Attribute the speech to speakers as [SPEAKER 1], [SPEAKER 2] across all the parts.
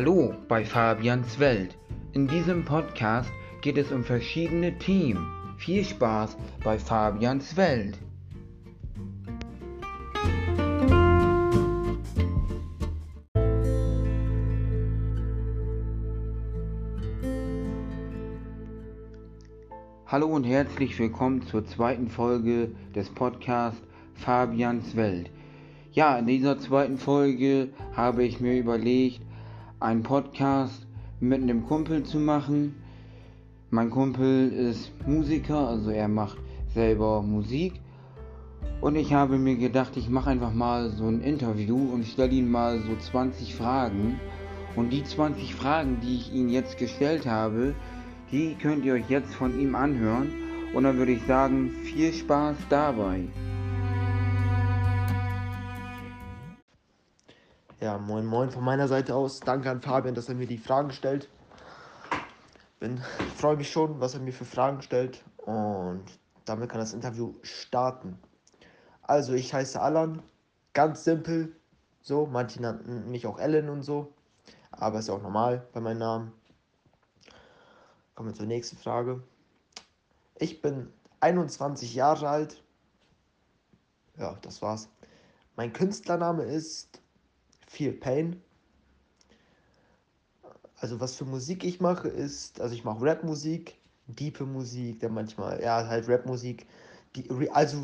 [SPEAKER 1] Hallo bei Fabians Welt. In diesem Podcast geht es um verschiedene Themen. Viel Spaß bei Fabians Welt. Hallo und herzlich willkommen zur zweiten Folge des Podcasts Fabians Welt. Ja, in dieser zweiten Folge habe ich mir überlegt, einen Podcast mit einem Kumpel zu machen. Mein Kumpel ist Musiker, also er macht selber Musik. Und ich habe mir gedacht, ich mache einfach mal so ein Interview und stelle ihm mal so 20 Fragen. Und die 20 Fragen, die ich ihm jetzt gestellt habe, die könnt ihr euch jetzt von ihm anhören. Und dann würde ich sagen, viel Spaß dabei.
[SPEAKER 2] Ja, moin moin von meiner Seite aus. Danke an Fabian, dass er mir die Fragen stellt. Bin, freue mich schon, was er mir für Fragen stellt. Und damit kann das Interview starten. Also, ich heiße Alan. Ganz simpel. So, manche nannten mich auch Ellen und so. Aber ist ja auch normal bei meinem Namen. Kommen wir zur nächsten Frage. Ich bin 21 Jahre alt. Ja, das war's. Mein Künstlername ist Feel Pain. Also was für Musik ich mache ist, also ich mache Rap-Musik, diepe Musik, dann manchmal, ja, halt Rap-Musik. also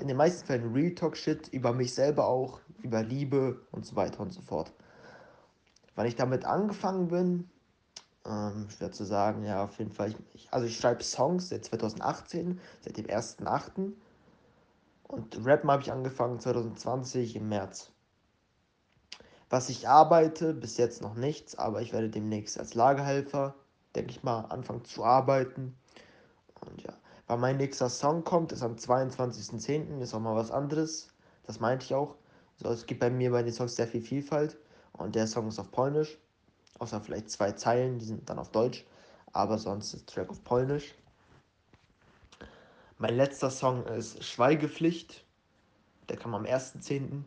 [SPEAKER 2] in den meisten Fällen Real Talk-Shit über mich selber auch, über Liebe und so weiter und so fort. Wann ich damit angefangen bin, ähm, schwer zu sagen, ja, auf jeden Fall. Ich, also ich schreibe Songs seit 2018, seit dem 1.8. Und Rappen habe ich angefangen 2020 im März. Was ich arbeite, bis jetzt noch nichts, aber ich werde demnächst als Lagerhelfer, denke ich mal, anfangen zu arbeiten. Und ja, weil mein nächster Song kommt, ist am 22.10., ist auch mal was anderes. Das meinte ich auch. So, es gibt bei mir bei den Songs sehr viel Vielfalt. Und der Song ist auf Polnisch. Außer vielleicht zwei Zeilen, die sind dann auf Deutsch. Aber sonst ist Track auf Polnisch. Mein letzter Song ist Schweigepflicht. Der kam am 1.10.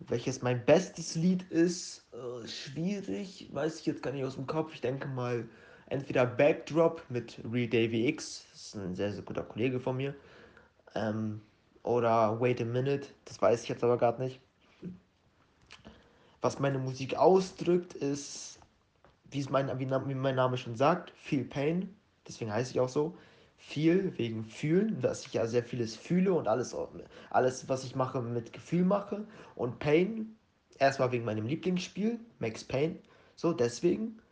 [SPEAKER 2] Welches mein bestes Lied ist, äh, schwierig, weiß ich jetzt gar nicht aus dem Kopf. Ich denke mal, entweder Backdrop mit Real Davy X, das ist ein sehr, sehr guter Kollege von mir, ähm, oder Wait a Minute, das weiß ich jetzt aber gerade nicht. Was meine Musik ausdrückt, ist, wie, es mein, wie, wie mein Name schon sagt, Feel Pain, deswegen heiße ich auch so viel wegen Fühlen, dass ich ja sehr vieles fühle und alles, alles, was ich mache, mit Gefühl mache. Und Pain, erstmal wegen meinem Lieblingsspiel, Max Payne, so deswegen.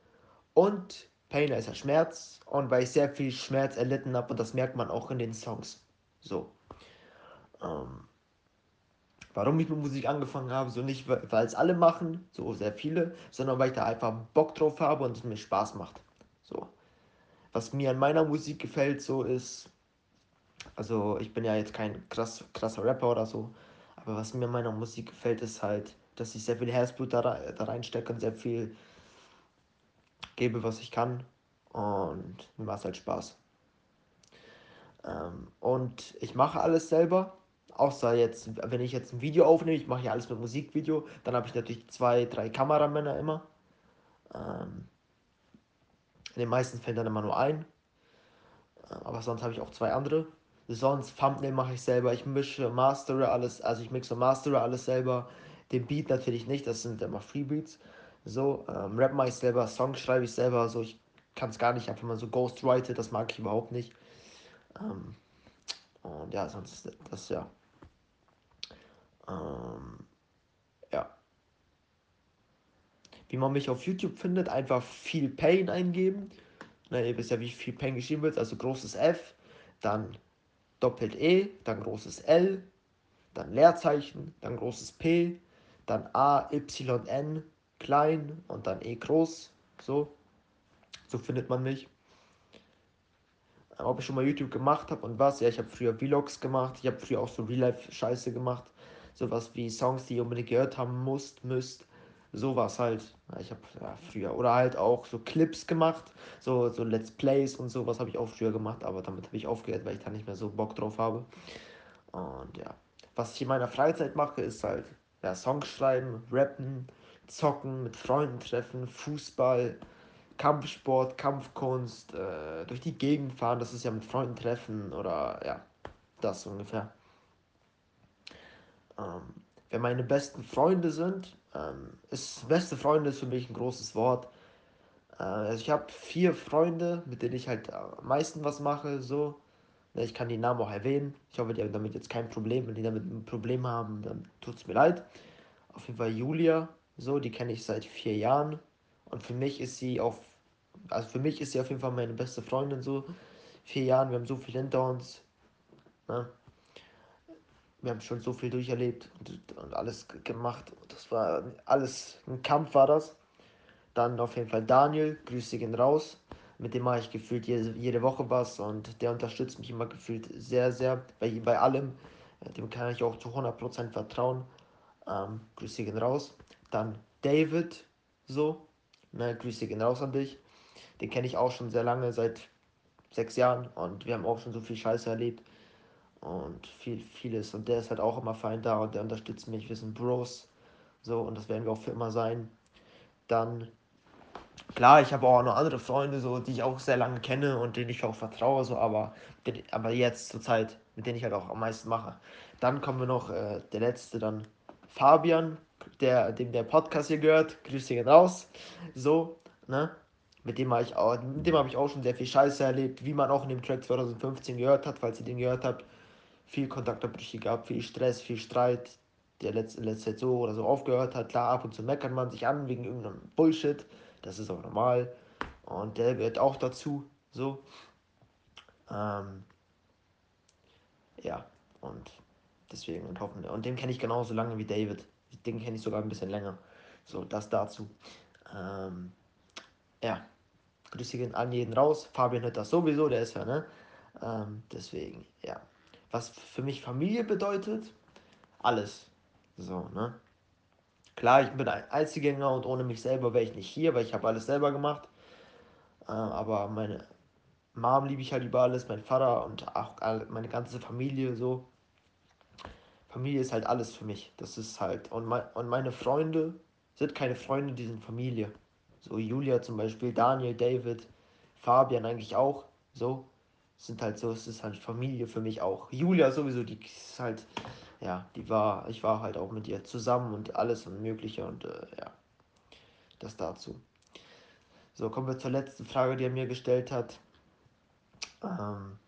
[SPEAKER 2] Und Pain ist ja Schmerz und weil ich sehr viel Schmerz erlitten habe und das merkt man auch in den Songs. So. Ähm, warum ich mit Musik angefangen habe, so nicht, weil es alle machen, so sehr viele, sondern weil ich da einfach Bock drauf habe und es mir Spaß macht. So was mir an meiner Musik gefällt, so ist, also ich bin ja jetzt kein krass, krasser Rapper oder so, aber was mir an meiner Musik gefällt, ist halt, dass ich sehr viel Herzblut da, da reinstecke und sehr viel gebe, was ich kann und mir macht halt Spaß. Ähm, und ich mache alles selber, außer jetzt, wenn ich jetzt ein Video aufnehme, ich mache ja alles mit Musikvideo, dann habe ich natürlich zwei, drei Kameramänner immer. Ähm, in den meisten Fällen dann immer nur ein. Aber sonst habe ich auch zwei andere. Sonst Thumbnail mache ich selber. Ich mische, mastere alles. Also ich mixe und mastere alles selber. Den Beat natürlich nicht. Das sind immer Freebeats. So, ähm, Rap mache ich selber. Songs schreibe ich selber. So, ich kann es gar nicht einfach mal so ghostwrite. Das mag ich überhaupt nicht. Ähm, und ja, sonst das ja. Ähm, wie man mich auf YouTube findet, einfach viel Pain eingeben. Na, ihr wisst ja, wie viel Pain geschrieben wird, also großes F, dann doppelt E, dann großes L, dann Leerzeichen, dann großes P, dann A, Y, N, klein und dann E groß. So. So findet man mich. Ob ich schon mal YouTube gemacht habe und was? Ja, ich habe früher Vlogs gemacht. Ich habe früher auch so Real-Life-Scheiße gemacht. Sowas wie Songs, die ihr unbedingt gehört haben müsst, müsst sowas halt. Ich habe ja, früher oder halt auch so Clips gemacht, so, so Let's Plays und sowas habe ich auch früher gemacht, aber damit habe ich aufgehört, weil ich da nicht mehr so Bock drauf habe. Und ja, was ich in meiner Freizeit mache, ist halt ja, Songs schreiben, rappen, zocken, mit Freunden treffen, Fußball, Kampfsport, Kampfkunst, äh, durch die Gegend fahren, das ist ja mit Freunden treffen oder ja, das ungefähr. Ähm, wer meine besten Freunde sind, ähm, ist beste Freunde ist für mich ein großes Wort. Äh, also ich habe vier Freunde, mit denen ich halt am meisten was mache, so. Ne, ich kann die Namen auch erwähnen. Ich hoffe, die haben damit jetzt kein Problem. Wenn die damit ein Problem haben, dann tut es mir leid. Auf jeden Fall Julia, so, die kenne ich seit vier Jahren. Und für mich ist sie auf, also für mich ist sie auf jeden Fall meine beste Freundin, so. Vier Jahren, wir haben so viel hinter uns. Ne? Wir haben schon so viel durcherlebt und, und alles gemacht. Das war alles, ein Kampf war das. Dann auf jeden Fall Daniel, grüße ihn raus. Mit dem mache ich gefühlt jede, jede Woche was und der unterstützt mich immer gefühlt sehr, sehr bei, bei allem. Dem kann ich auch zu 100% vertrauen. Ähm, grüße ihn raus. Dann David, so. Ne, grüße ihn raus an dich. Den kenne ich auch schon sehr lange, seit sechs Jahren und wir haben auch schon so viel Scheiße erlebt und viel, vieles. Und der ist halt auch immer fein da und der unterstützt mich. Wir sind Bros. So, und das werden wir auch für immer sein. Dann, klar, ich habe auch noch andere Freunde, so, die ich auch sehr lange kenne und denen ich auch vertraue, so, aber, aber jetzt zur Zeit, mit denen ich halt auch am meisten mache. Dann kommen wir noch, äh, der letzte, dann Fabian, der, dem der Podcast hier gehört. Grüße ihn raus. So, ne? Mit dem habe ich auch, mit dem habe ich auch schon sehr viel Scheiße erlebt, wie man auch in dem Track 2015 gehört hat, falls ihr den gehört habt viel Kontaktabbrüche gehabt, viel Stress, viel Streit, der letzte, letzte Zeit so oder so aufgehört hat. Klar, ab und zu meckert man sich an wegen irgendeinem Bullshit, das ist auch normal. Und der gehört auch dazu, so. Ähm, ja, und deswegen und hoffen. Und den kenne ich genauso lange wie David. Den kenne ich sogar ein bisschen länger. So, das dazu. Ähm, ja, Grüße gehen an jeden raus. Fabian hört das sowieso, der ist ja, ne? Ähm, deswegen, ja was für mich Familie bedeutet, alles. So, ne? Klar, ich bin ein Einzelgänger und ohne mich selber wäre ich nicht hier, weil ich habe alles selber gemacht. Äh, aber meine Mom liebe ich halt über alles, mein Vater und auch meine ganze Familie so. Familie ist halt alles für mich. Das ist halt. Und, mein, und meine Freunde sind keine Freunde, die sind Familie. So Julia zum Beispiel, Daniel, David, Fabian eigentlich auch. So sind halt so, es ist halt Familie für mich auch. Julia sowieso, die ist halt, ja, die war, ich war halt auch mit ihr zusammen und alles und Mögliche und äh, ja, das dazu. So, kommen wir zur letzten Frage, die er mir gestellt hat. Ähm,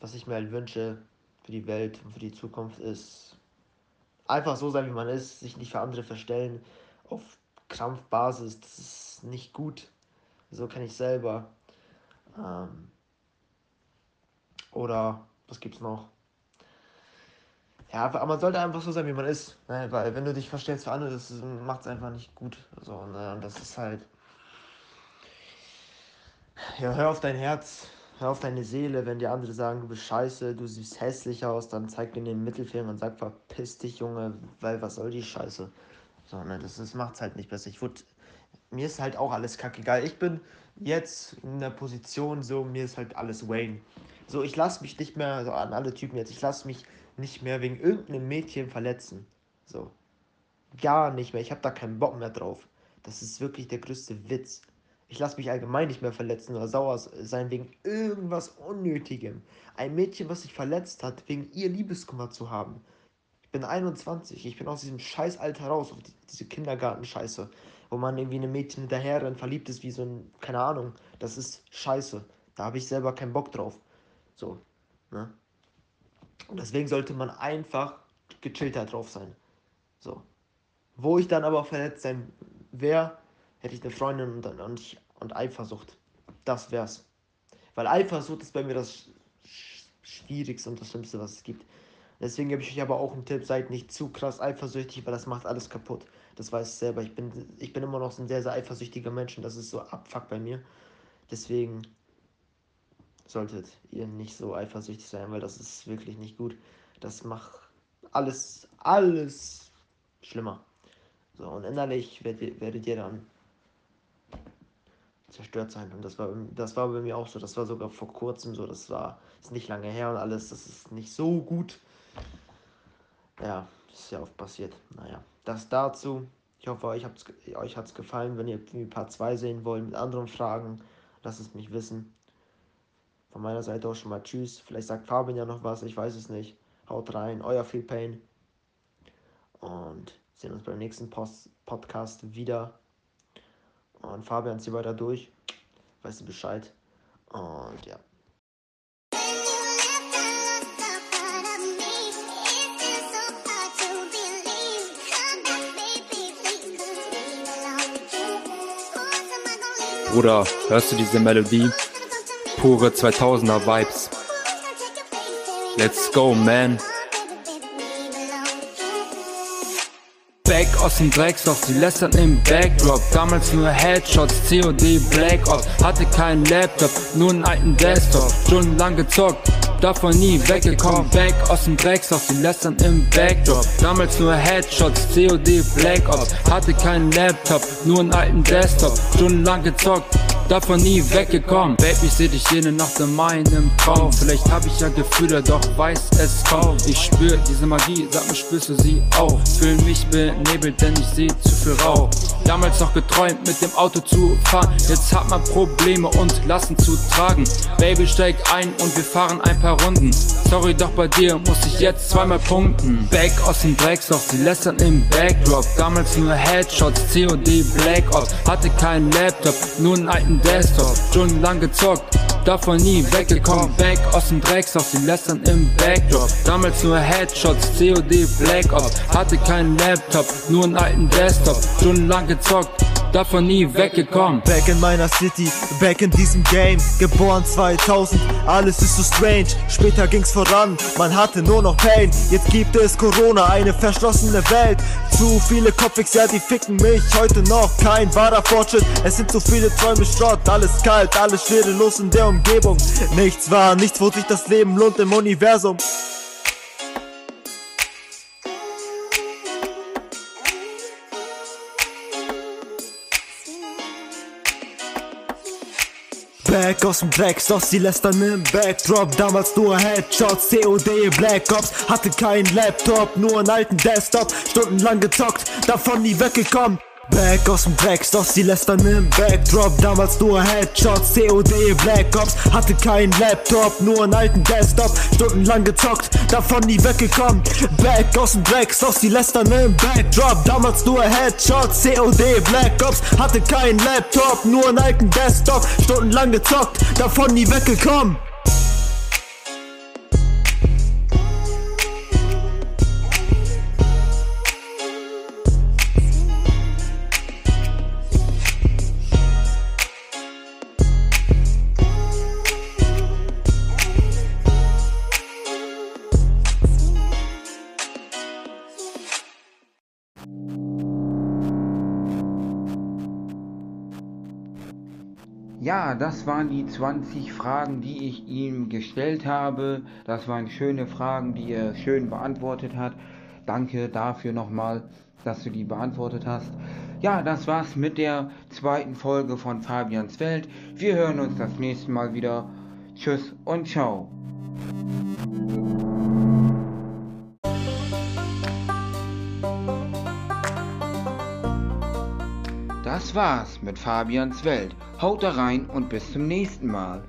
[SPEAKER 2] was ich mir halt wünsche für die Welt und für die Zukunft ist, einfach so sein, wie man ist, sich nicht für andere verstellen auf Krampfbasis, das ist nicht gut. So kann ich selber. Ähm, oder was gibt's noch? Ja, aber man sollte einfach so sein, wie man ist. Ne? Weil wenn du dich verstellst für andere, das macht es einfach nicht gut. So, ne? Und das ist halt. Ja, hör auf dein Herz, hör auf deine Seele. Wenn die anderen sagen, du bist scheiße, du siehst hässlich aus, dann zeig dir den Mittelfinger und sag, verpiss dich, Junge, weil was soll die Scheiße? So, ne, das, das macht's halt nicht besser. Ich wurde mir ist halt auch alles kackegal. Ich bin jetzt in der Position so, mir ist halt alles Wayne. So, ich lasse mich nicht mehr, so an alle Typen jetzt, ich lasse mich nicht mehr wegen irgendeinem Mädchen verletzen. So. Gar nicht mehr. Ich habe da keinen Bock mehr drauf. Das ist wirklich der größte Witz. Ich lasse mich allgemein nicht mehr verletzen oder sauer sein wegen irgendwas Unnötigem. Ein Mädchen, was sich verletzt hat, wegen ihr Liebeskummer zu haben. Ich bin 21, ich bin aus diesem Scheißalter raus, auf diese Kindergartenscheiße wo man irgendwie einem Mädchen hinterher dann verliebt ist, wie so ein, keine Ahnung, das ist scheiße. Da habe ich selber keinen Bock drauf. So, ne? Und deswegen sollte man einfach gechillter drauf sein. So. Wo ich dann aber verletzt sein wäre, hätte ich eine Freundin und, und, und Eifersucht. Das wär's. Weil Eifersucht ist bei mir das Schwierigste und das Schlimmste, was es gibt. Deswegen gebe ich euch aber auch einen Tipp, seid nicht zu krass eifersüchtig, weil das macht alles kaputt. Das weiß ich selber. Ich bin, ich bin immer noch so ein sehr, sehr eifersüchtiger Mensch und das ist so abfuck bei mir. Deswegen solltet ihr nicht so eifersüchtig sein, weil das ist wirklich nicht gut. Das macht alles, alles schlimmer. So, und innerlich werdet, werdet ihr dann zerstört sein. Und das war, das war bei mir auch so. Das war sogar vor kurzem so. Das war ist nicht lange her und alles. Das ist nicht so gut. Ja,
[SPEAKER 3] ist ja oft passiert. Naja, das dazu. Ich hoffe, euch, hat es gefallen. Wenn ihr Part 2 sehen wollt mit anderen Fragen, lasst es mich wissen. Von meiner Seite auch schon mal Tschüss. Vielleicht sagt Fabian ja noch was, ich weiß es nicht. Haut rein, euer Feel Pain. Und sehen uns beim nächsten Post Podcast wieder. Und Fabian zieht weiter durch. Weißt du Bescheid. Und ja.
[SPEAKER 4] Bruder, hörst du diese Melodie? Pure 2000er Vibes. Let's go, man. Back aus dem Drecksloch, sie lästern im Backdrop Damals nur Headshots, COD, Black Ops Hatte keinen Laptop, nur einen alten Desktop Stundenlang gezockt, davon nie weggekommen. Back aus dem Drecksloch, sie lästern im Backdrop. Damals nur Headshots, COD, Black Ops. Hatte keinen Laptop, nur einen alten Desktop. Stundenlang gezockt davon nie weggekommen. Baby, ich seh dich jene Nacht in meinem Traum. Vielleicht hab ich ja Gefühle, doch weiß es kaum. Ich spür diese Magie, sag mir, spürst du sie auch? Fühl mich benebelt, denn ich seh zu viel Rauch. Damals noch geträumt, mit dem Auto zu fahren. Jetzt hat man Probleme und Lassen zu tragen. Baby, steig ein und wir fahren ein paar Runden. Sorry, doch bei dir muss ich jetzt zweimal punkten. Back aus dem Drecksloch, sie lästern im Backdrop. Damals nur Headshots, COD, Black Ops. Hatte keinen Laptop, nur einen alten Desktop. Stundenlang gezockt, davon nie weggekommen. Back aus dem Drecksloch, sie lästern im Backdrop. Damals nur Headshots, COD, Black Ops. Hatte keinen Laptop, nur einen alten Desktop. Stundenlang gezockt davon nie weggekommen.
[SPEAKER 2] Back in meiner City, back in diesem Game, geboren 2000, alles ist so strange. Später ging's voran, man hatte nur noch Pain. Jetzt gibt es Corona, eine verschlossene Welt. Zu viele Kopfix, ja, die ficken mich heute noch. Kein wahrer Fortschritt, es sind zu viele Träume Schrott. Alles kalt, alles schwerelos in der Umgebung. Nichts war, nichts, wo sich das Leben lohnt im Universum. Back aus dem Dreck, doch sie lästern im Backdrop. Damals nur Headshots, COD, Black Ops. Hatte keinen Laptop, nur einen alten Desktop. Stundenlang gezockt, davon nie weggekommen. Back aus dem Dreck, doch sie lästern im Backdrop. Damals nur Headshots, COD, Black Ops. Hatte keinen Laptop, nur einen alten Desktop. Stundenlang gezockt, davon nie weggekommen. Back aus dem Dreck, doch sie lästern im Backdrop. Damals nur Headshots, COD, Black Ops. Hatte keinen Laptop, nur einen alten Desktop. Stundenlang gezockt, davon nie weggekommen.
[SPEAKER 1] Das waren die 20 Fragen, die ich ihm gestellt habe. Das waren schöne Fragen, die er schön beantwortet hat. Danke dafür nochmal, dass du die beantwortet hast. Ja, das war's mit der zweiten Folge von Fabians Welt. Wir hören uns das nächste Mal wieder. Tschüss und ciao. Das war's mit Fabians Welt. Haut da rein und bis zum nächsten Mal.